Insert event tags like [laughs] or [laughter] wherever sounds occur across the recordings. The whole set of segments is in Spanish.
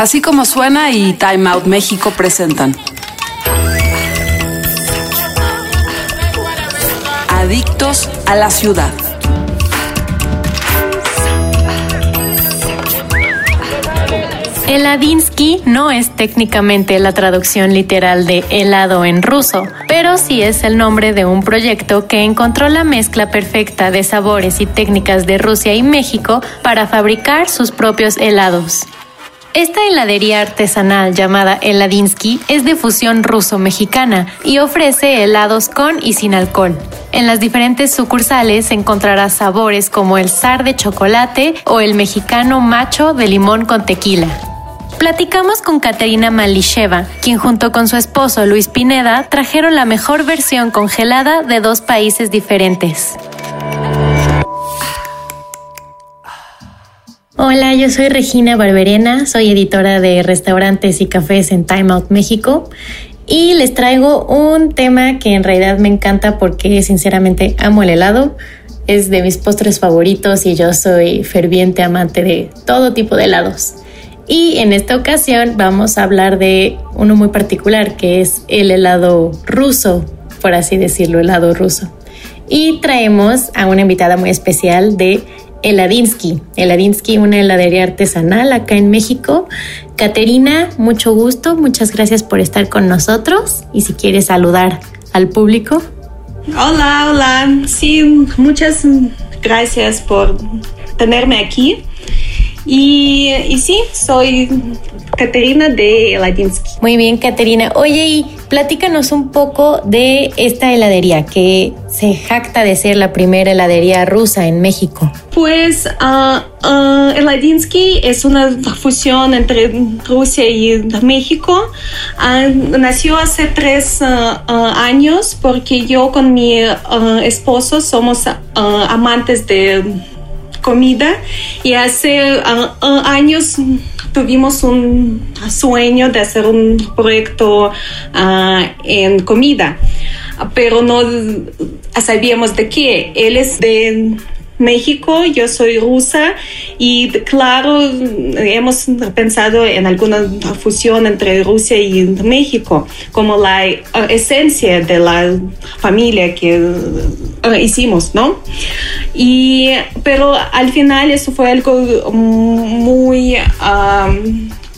Así como suena y Time Out México presentan. Adictos a la ciudad. Heladinsky no es técnicamente la traducción literal de helado en ruso, pero sí es el nombre de un proyecto que encontró la mezcla perfecta de sabores y técnicas de Rusia y México para fabricar sus propios helados. Esta heladería artesanal llamada Heladinsky es de fusión ruso-mexicana y ofrece helados con y sin alcohol. En las diferentes sucursales encontrarás sabores como el zar de chocolate o el mexicano macho de limón con tequila. Platicamos con Katerina Malisheva, quien junto con su esposo Luis Pineda trajeron la mejor versión congelada de dos países diferentes. Hola, yo soy Regina Barberena, soy editora de restaurantes y cafés en Time Out México y les traigo un tema que en realidad me encanta porque sinceramente amo el helado, es de mis postres favoritos y yo soy ferviente amante de todo tipo de helados. Y en esta ocasión vamos a hablar de uno muy particular que es el helado ruso, por así decirlo, helado ruso. Y traemos a una invitada muy especial de Heladinsky. Heladinsky, una heladería artesanal acá en México. Caterina, mucho gusto, muchas gracias por estar con nosotros y si quieres saludar al público. Hola, hola. Sí, muchas gracias por tenerme aquí. Y, y sí, soy Caterina de Heladinsky. Muy bien, Caterina. Oye, y platícanos un poco de esta heladería que se jacta de ser la primera heladería rusa en México. Pues uh, uh, Heladinsky es una fusión entre Rusia y México. Uh, nació hace tres años porque yo con mi esposo somos amantes de comida y hace años tuvimos un sueño de hacer un proyecto en comida, pero no sabíamos de qué. Él es de México, yo soy rusa y claro, hemos pensado en alguna fusión entre Rusia y México, como la esencia de la familia que eh, hicimos, ¿no? Y, pero al final eso fue algo muy,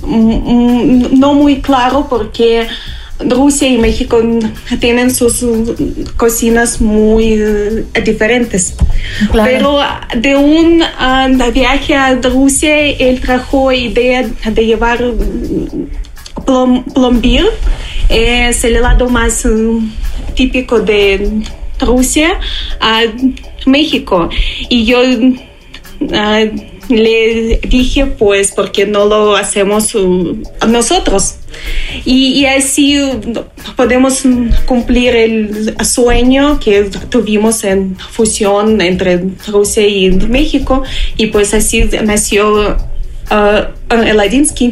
no muy claro porque Rusia y México tienen sus cocinas muy eh, diferentes. Pero de un uh, viaje a Rusia, él trajo idea de llevar plom, plombir, es el helado más uh, típico de Rusia, a México. Y yo uh, le dije, pues, ¿por qué no lo hacemos nosotros? Y, así podemos cumplir el sueño que tuvimos en fusión entre Rusia y México y pues así nació uh, Eladinsky.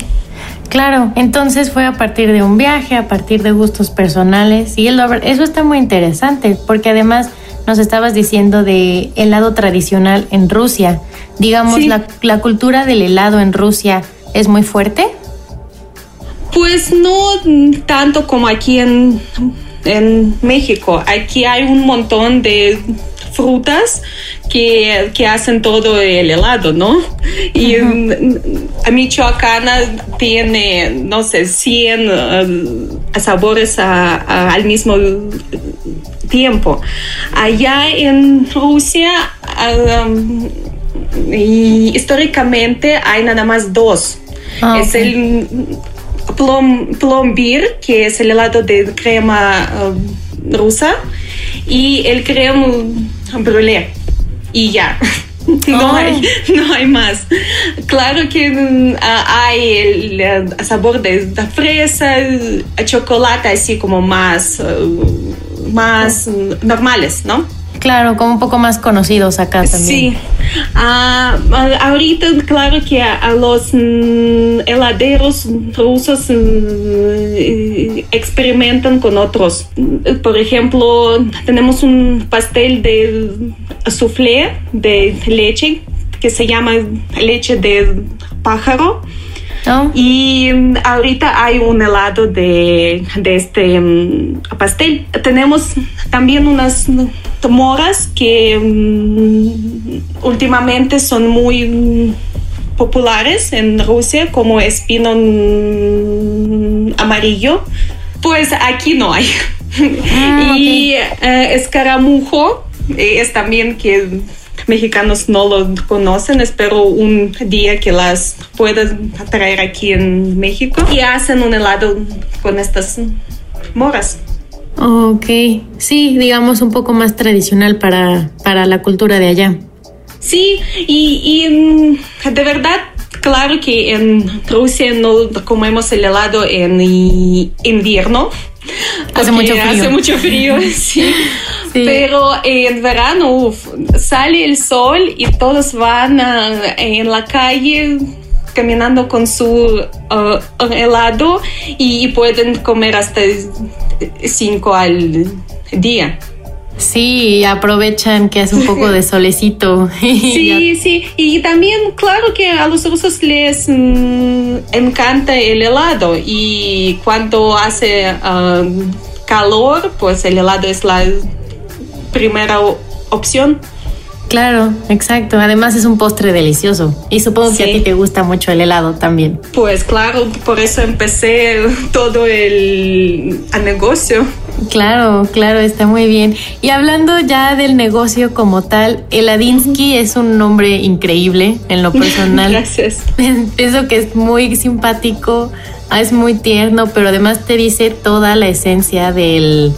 Claro, entonces fue a partir de un viaje, a partir de gustos personales y el, eso está muy interesante porque además nos estabas diciendo de helado tradicional en Rusia. Digamos, la, la cultura del helado en Rusia es muy fuerte. Pues no tanto como aquí en, en México. Aquí hay un montón de frutas que, que, hacen todo el helado, ¿no? Y a Michoacana tiene, no sé, 100 uh, sabores al mismo tiempo. Allá en Rusia, um, y históricamente hay nada más dos. Ah, es el plom, plombir, que es el helado de crema uh, rusa, y el crema brûlée. Y ya. [laughs] No, hay, no hay más. Claro que uh, hay el, el, sabor de, de fresa, chocolate, así como más, uh, más normales, ¿no? Claro, como un poco más conocidos acá también. Sí. Uh, ahorita, claro que a, los mm, heladeros rusos mm, experimentan con otros. Por ejemplo, tenemos un pastel de soufflé de leche que se llama leche de pájaro. Y mm, ahorita hay un helado de, de este um, pastel. Tenemos también unas moras que um, últimamente son muy populares en Rusia, como espino amarillo. Pues aquí no hay. Ah, [laughs] y uh, escaramujo es también que mexicanos no lo conocen. Espero un día que las puedan traer aquí en México y hacen un helado con estas moras. Ok, sí, digamos un poco más tradicional para, para la cultura de allá. Sí, y, y de verdad Claro que en Rusia no comemos el helado en invierno. Hace mucho frío. Hace mucho frío, [laughs] sí. Pero en verano sale el sol y todos van en la calle caminando con su uh, helado y, pueden comer hasta cinco al día. Sí, aprovechan que hace un poco de [laughs] solecito. [laughs] sí, sí, y también claro que a los rusos les mm, encanta el helado y cuando hace um, calor, pues el helado es la primera opción. Claro, exacto. Además es un postre delicioso. Y supongo que a ti te gusta mucho el helado también. Pues claro, por eso empecé todo el, negocio. Claro, claro, está muy bien. Y hablando ya del negocio como tal, Eladinsky es un nombre increíble en lo personal. [laughs] Gracias. [laughs] Pienso que es muy simpático, es muy tierno, pero además te dice toda la esencia del,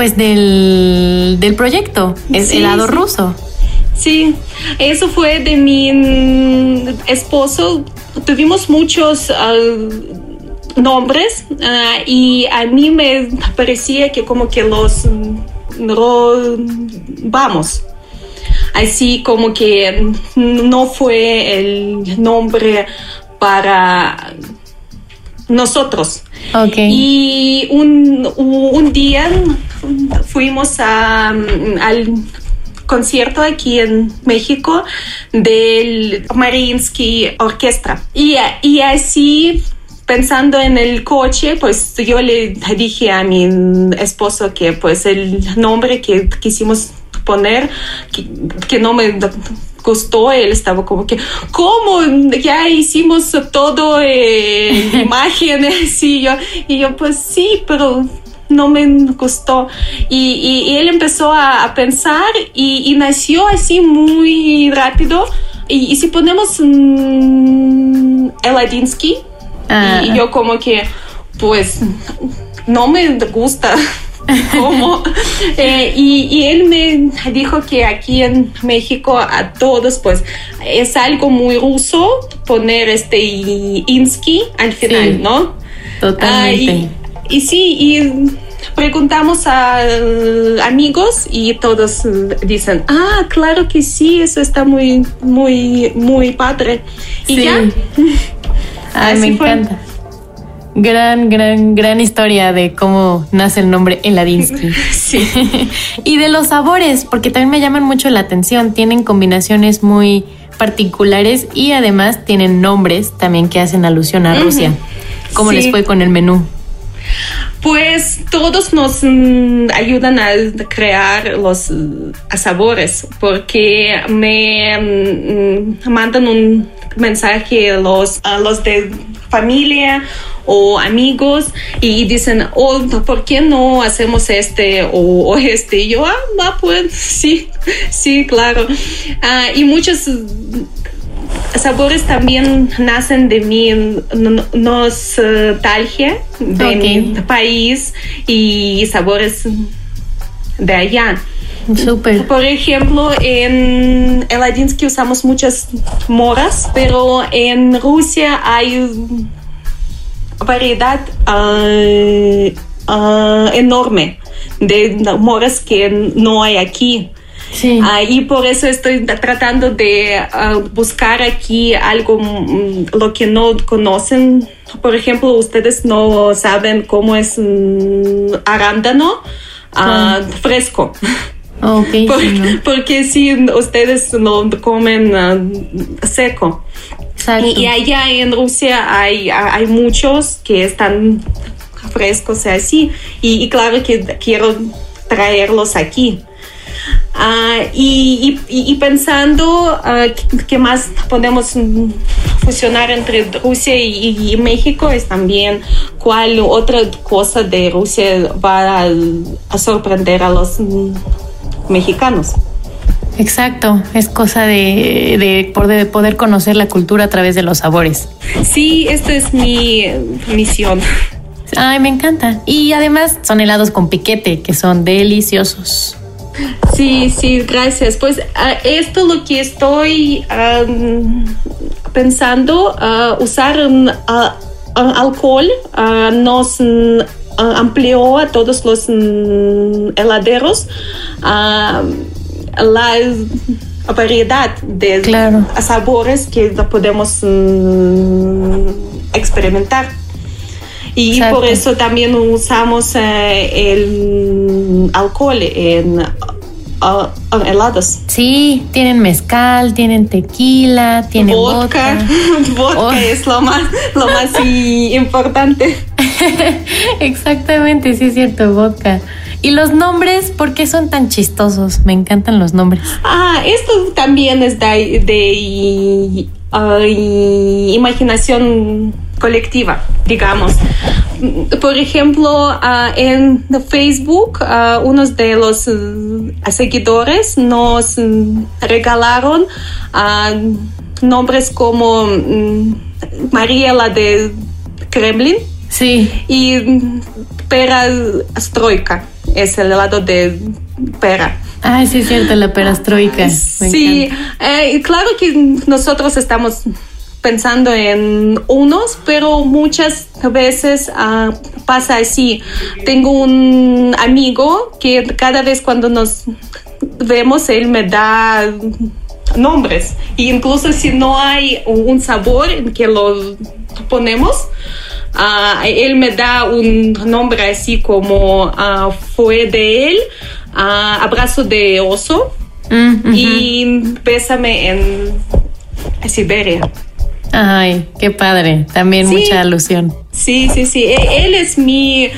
pues del, del proyecto, es helado ruso. Sí, eso fue de mi esposo. Tuvimos muchos nombres ah, y a mí me parecía que como que los robamos. Así como que no fue el nombre para nosotros. Okay. Y un, un día fuimos a, al concierto aquí en México del Mariinsky Orquestra. Y, y así pensando en el coche, pues yo le dije a mi esposo que pues el nombre que quisimos poner, que, no me gustó, él estaba como que, ¿cómo? Ya hicimos todo eh, [laughs] imágenes y yo, y yo pues sí, pero no me gustó. Y, él empezó a, pensar y, nació así muy rápido. Y, si ponemos mm, Eladinsky, ah. y yo como que, pues, no me gusta. [laughs] eh, y, él me dijo que aquí en México a todos pues es algo muy ruso poner este insky al final, ¿no? Totalmente. Y sí, y preguntamos a amigos y todos dicen, ah, claro que sí, eso está muy, muy, muy padre. Y sí. ya. Ay, me encanta. Gran, gran, gran historia de cómo nace el nombre Eladinsky. [laughs] Sí. [laughs] y de los sabores, porque también me llaman mucho la atención. Tienen combinaciones muy particulares y además tienen nombres también que hacen alusión a Rusia. ¿Cómo les fue con el menú? Pues todos nos mm, ayudan a crear los mm, sabores porque me mm, mandan un mensaje los, a los de familia o amigos y dicen, oh, ¿por qué no hacemos este o, este? Y yo, ah, pues sí, [laughs] sí, claro. Ah, y muchos sabores también nacen de mi nostalgia de mi país y sabores de allá. Super. Por ejemplo, en Eladinsky usamos muchas moras, pero en Rusia hay variedad uh, uh, enorme de moras que no hay aquí. Sí. Uh, y por eso estoy tratando de uh, buscar aquí algo, um, lo que no conocen. Por ejemplo, ustedes no saben cómo es un arándano uh, fresco. Okay, Por, sí, ¿no? Porque si ustedes lo comen seco. Y, allá en Rusia hay, hay muchos que están frescos así. Y, y claro que quiero traerlos aquí. Uh, y, y, y, pensando uh, qué más podemos fusionar entre Rusia y, y, México es también cuál otra cosa de Rusia va a, a sorprender a los mexicanos. Exacto, es cosa de, de, poder, poder conocer la cultura a través de los sabores. Sí, esta es mi misión. Ay, me encanta. Y además son helados con piquete, que son deliciosos. Sí, sí, gracias. Pues uh, esto lo que estoy um, pensando, uh, usar un alcohol nos amplió a todos los heladeros la variedad de sabores que podemos mm, experimentar. Y por eso también usamos eh, el alcohol en helados. Sí, tienen mezcal, tienen tequila, tienen vodka. Vodka, [laughs] oh. es lo más, lo más [laughs] importante. [laughs] Exactamente, sí es cierto, vodka. ¿Y los nombres por qué son tan chistosos? Me encantan los nombres. Ah, esto también es de, de uh, imaginación colectiva, digamos. Por ejemplo, uh, en Facebook, uh, unos de los uh, seguidores nos regalaron nombres como um, Mariela de Kremlin. Sí. Y Pera Stroika, es el lado de Pera. Ay, sí, es cierto, la perastroika. Sí, eh, claro que nosotros estamos pensando en unos, pero muchas veces uh, pasa así. Tengo un amigo que cada vez cuando nos vemos, él me da nombres. Y incluso si no hay un sabor en que lo ponemos, uh, él me da un nombre así como uh, fue de él, abrazo de oso mm, y pésame en Siberia. Ay, qué padre. También mucha alusión. Sí, sí, sí. E, él es mi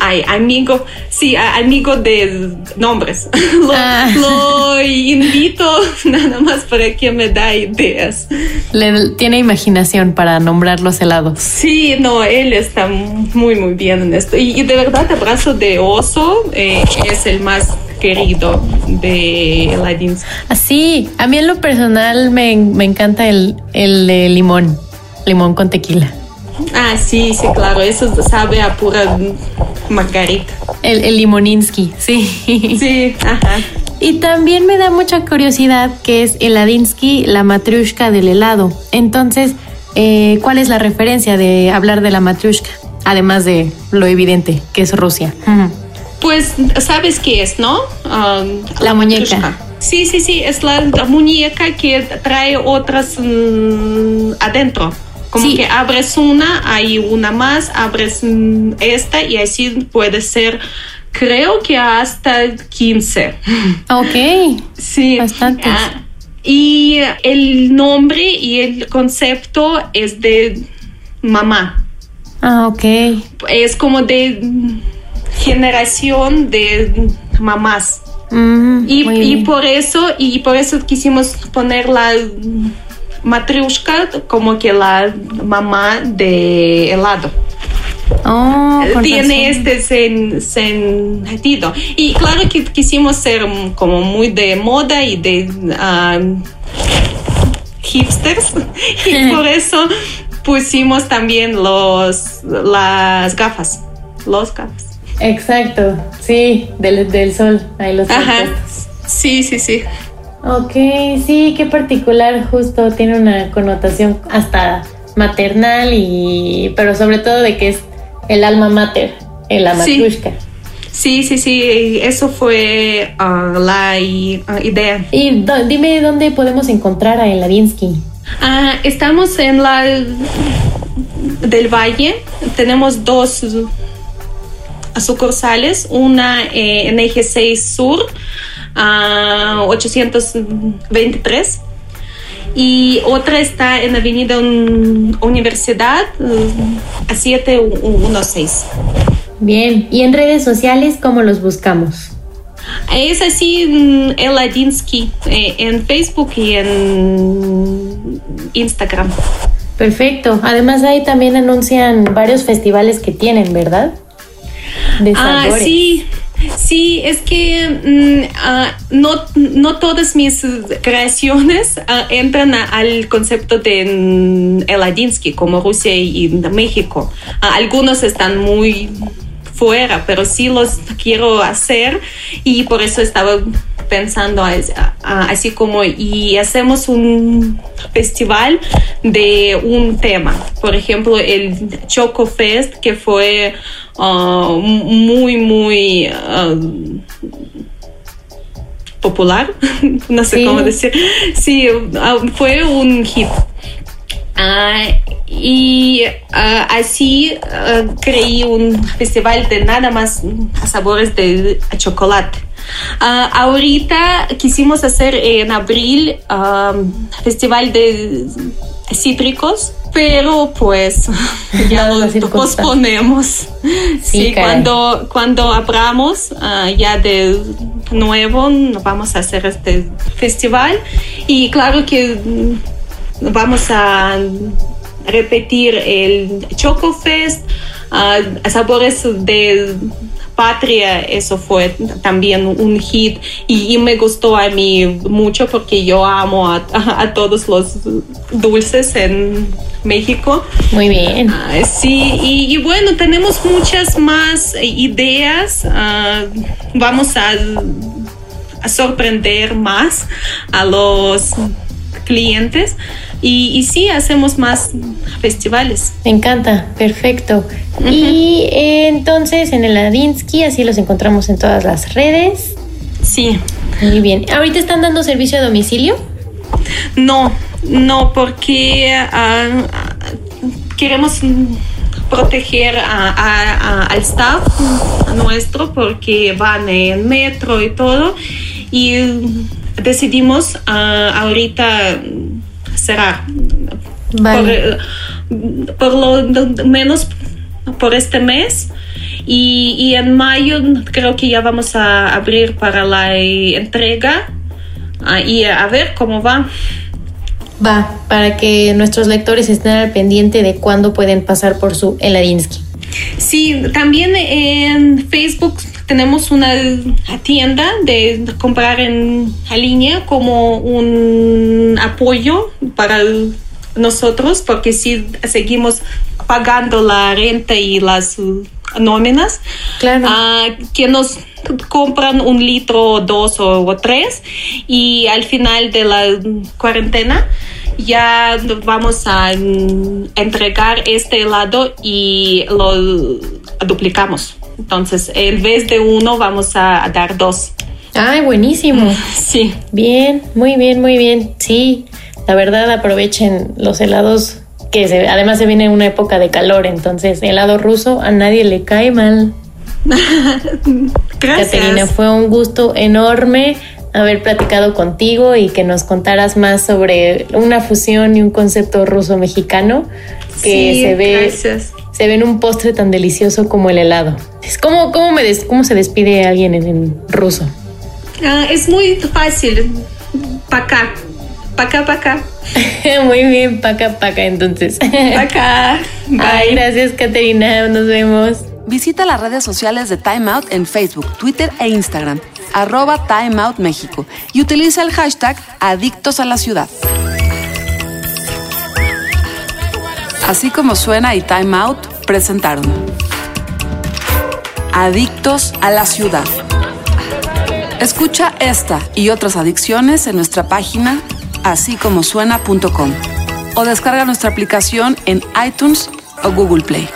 ay, amigo, sí, amigo de nombres. [laughs] Ah. lo, invito [laughs] nada más para que me da ideas. Le, tiene imaginación para nombrar los helados. Sí, no, él está muy, muy bien en esto. Y, de verdad, abrazo de oso eh, es el más querido de Ladinsky. Así, a mí en lo personal me, encanta el, el de limón, limón con tequila. Ah, sí, sí, claro, eso sabe a pura margarita. El, el limoninsky, sí. Sí, ajá. Y también me da mucha curiosidad que es el Ladinsky, la matrushka del helado. Entonces, eh, ¿cuál es la referencia de hablar de la matrushka? Además de lo evidente, que es Rusia. Pues sabes qué es, ¿no? Um, la, muñeca. Sí, sí, sí, es la, muñeca que trae otras mm, adentro. Como que abres una, hay una más, abres mm, esta y así puede ser, creo que hasta 15. Ok. Sí. Bastante. Ah, y el nombre y el concepto es de mamá. Ah, ok. Es como de generación de mamás. Mm, y, por eso, y por eso quisimos poner la matriushka como que la mamá de helado. Oh, Tiene este sentido. Y claro que quisimos ser como muy de moda y de hipsters. [laughs] y por [laughs] eso pusimos también los, las gafas. Los gafas. Exacto, sí, del, del sol, ahí los Ajá. Sí, sí, sí. Ok, sí, qué particular, justo tiene una connotación hasta maternal y, pero sobre todo de que es el alma mater, el amatrushka. Sí. Sí, sí, eso fue uh, la uh, idea. Y dime dónde podemos encontrar a Eladinsky. Ah, estamos en la del Valle. Tenemos dos sucursales, una eh, en Eje 6 Sur, 823, y otra está en Avenida Universidad a 716. Bien, ¿y en redes sociales cómo los buscamos? Es así, mm, Eladinsky, eh, en Facebook y en Instagram. Perfecto. Además ahí también anuncian varios festivales que tienen, ¿verdad? De ah, sí. Sí, es que mm, ah, no, no todas mis creaciones ah, entran al concepto de mm, Eladinsky, como Rusia y México. algunos están muy fuera, pero sí los quiero hacer y por eso estaba pensando así como y hacemos un festival de un tema. Por ejemplo, el Choco Fest que fue uh, muy, muy... Uh, popular, [laughs] no sé cómo decir. Sí, uh, fue un hit. Y así creí un festival de nada más sabores de chocolate. ahorita quisimos hacer en abril festival de cítricos, pero pues [laughs] ya lo posponemos. Sí, cuando, cuando abramos ya de nuevo vamos a hacer este festival y claro que vamos a repetir el Choco Fest, sabores de Patria, eso fue también un hit y, me gustó a mí mucho porque yo amo a, todos los dulces en México. Muy bien. Ah, sí, y, bueno, tenemos muchas más ideas. Ah, vamos a, a sorprender más a los clientes. Y, sí, hacemos más festivales. Me encanta, perfecto. Y entonces en el Adinsky, así los encontramos en todas las redes. Sí. Muy bien. ¿Ahorita están dando servicio a domicilio? No, no, porque ah, queremos proteger al staff nuestro porque van en metro y todo y decidimos uh, ahorita cerrar. Por, lo menos por este mes. Y, en mayo creo que ya vamos a abrir para la entrega uh, y a ver cómo va. Va, para que nuestros lectores estén al pendiente de cuándo pueden pasar por su Eladinsky. Sí, también en Facebook tenemos una tienda de comprar en línea como un apoyo para nosotros, porque si seguimos pagando la renta y las nóminas, claro. Ah, que nos compran un litro, dos o, tres, y al final de la cuarentena ya vamos a entregar este helado y lo duplicamos. Entonces, en vez de uno, vamos a, dar dos. Ay, buenísimo. [laughs] Sí. Bien, muy bien, muy bien. Sí, la verdad aprovechen los helados que se, además se viene una época de calor, entonces helado ruso a nadie le cae mal. [laughs] Gracias. Caterina, fue un gusto enorme haber platicado contigo y que nos contaras más sobre una fusión y un concepto ruso-mexicano que se ve gracias se ven un postre tan delicioso como el helado. ¿Cómo, cómo, me cómo se despide alguien en, ruso? Ah, es muy fácil. Paca. Paca, paca. [laughs] muy bien, paca, paca, entonces. Paca. [laughs] Bye. gracias, Caterina. Nos vemos. Visita las redes sociales de Time Out en Facebook, Twitter e Instagram, arroba Time Out México, y utiliza el hashtag Adictos a la Ciudad. Así como suena y Time Out presentaron Adictos a la Ciudad. Escucha esta y otras adicciones en nuestra página así como suena.com o descarga nuestra aplicación en iTunes o Google Play.